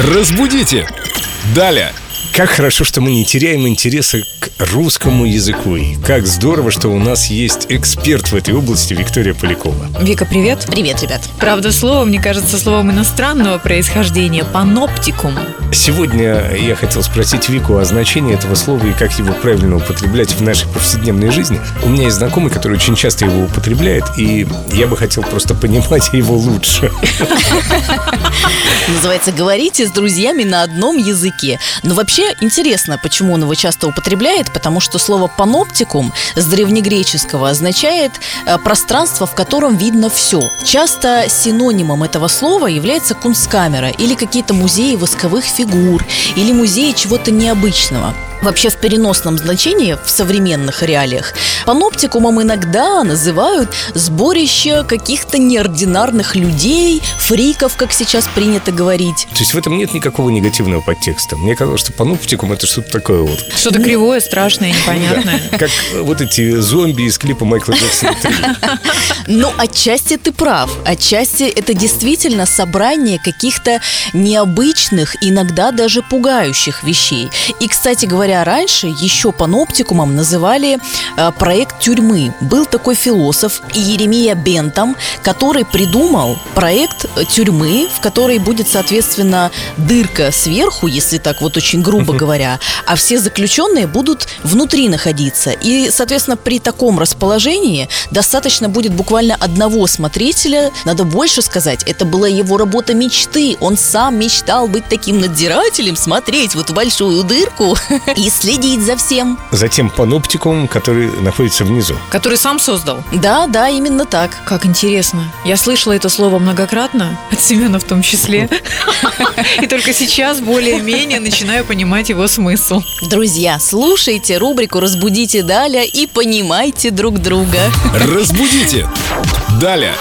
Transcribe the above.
Разбудите! Далее! Как хорошо, что мы не теряем интереса к русскому языку. И как здорово, что у нас есть эксперт в этой области Виктория Полякова. Вика, привет. Привет, ребят. Правда, слово, мне кажется, словом иностранного происхождения – паноптикум. Сегодня я хотел спросить Вику о значении этого слова и как его правильно употреблять в нашей повседневной жизни. У меня есть знакомый, который очень часто его употребляет, и я бы хотел просто понимать его лучше. Называется «Говорите с друзьями на одном языке». Но вообще интересно, почему он его часто употребляет, потому что слово «паноптикум» с древнегреческого означает э, пространство, в котором видно все. Часто синонимом этого слова является кунсткамера или какие-то музеи восковых фигур или музеи чего-то необычного. Вообще в переносном значении в современных реалиях паноптикумом иногда называют сборище каких-то неординарных людей, фриков, как сейчас принято говорить. То есть в этом нет никакого негативного подтекста. Мне казалось, что паноптикум это что-то такое вот. Что-то кривое, страшное, непонятное. Как вот эти зомби из клипа Майкла Джексона 3. Ну, отчасти ты прав. Отчасти это действительно собрание каких-то необычных, иногда даже пугающих вещей. И, кстати говоря, раньше еще паноптикумом называли э, проект тюрьмы. Был такой философ Еремия Бентам, который придумал проект тюрьмы, в которой будет, соответственно, дырка сверху, если так вот очень грубо говоря, а все заключенные будут внутри находиться. И, соответственно, при таком расположении достаточно будет буквально одного смотрителя, надо больше сказать, это была его работа мечты. Он сам мечтал быть таким надзирателем, смотреть вот в большую дырку и следить за всем. Затем паноптикум, который находится внизу. Который сам создал. Да, да, именно так. Как интересно. Я слышала это слово многократно, от Семена в том числе. И только сейчас более-менее начинаю понимать его смысл. Друзья, слушайте рубрику «Разбудите Даля» и понимайте друг друга. Разбудите! Далее!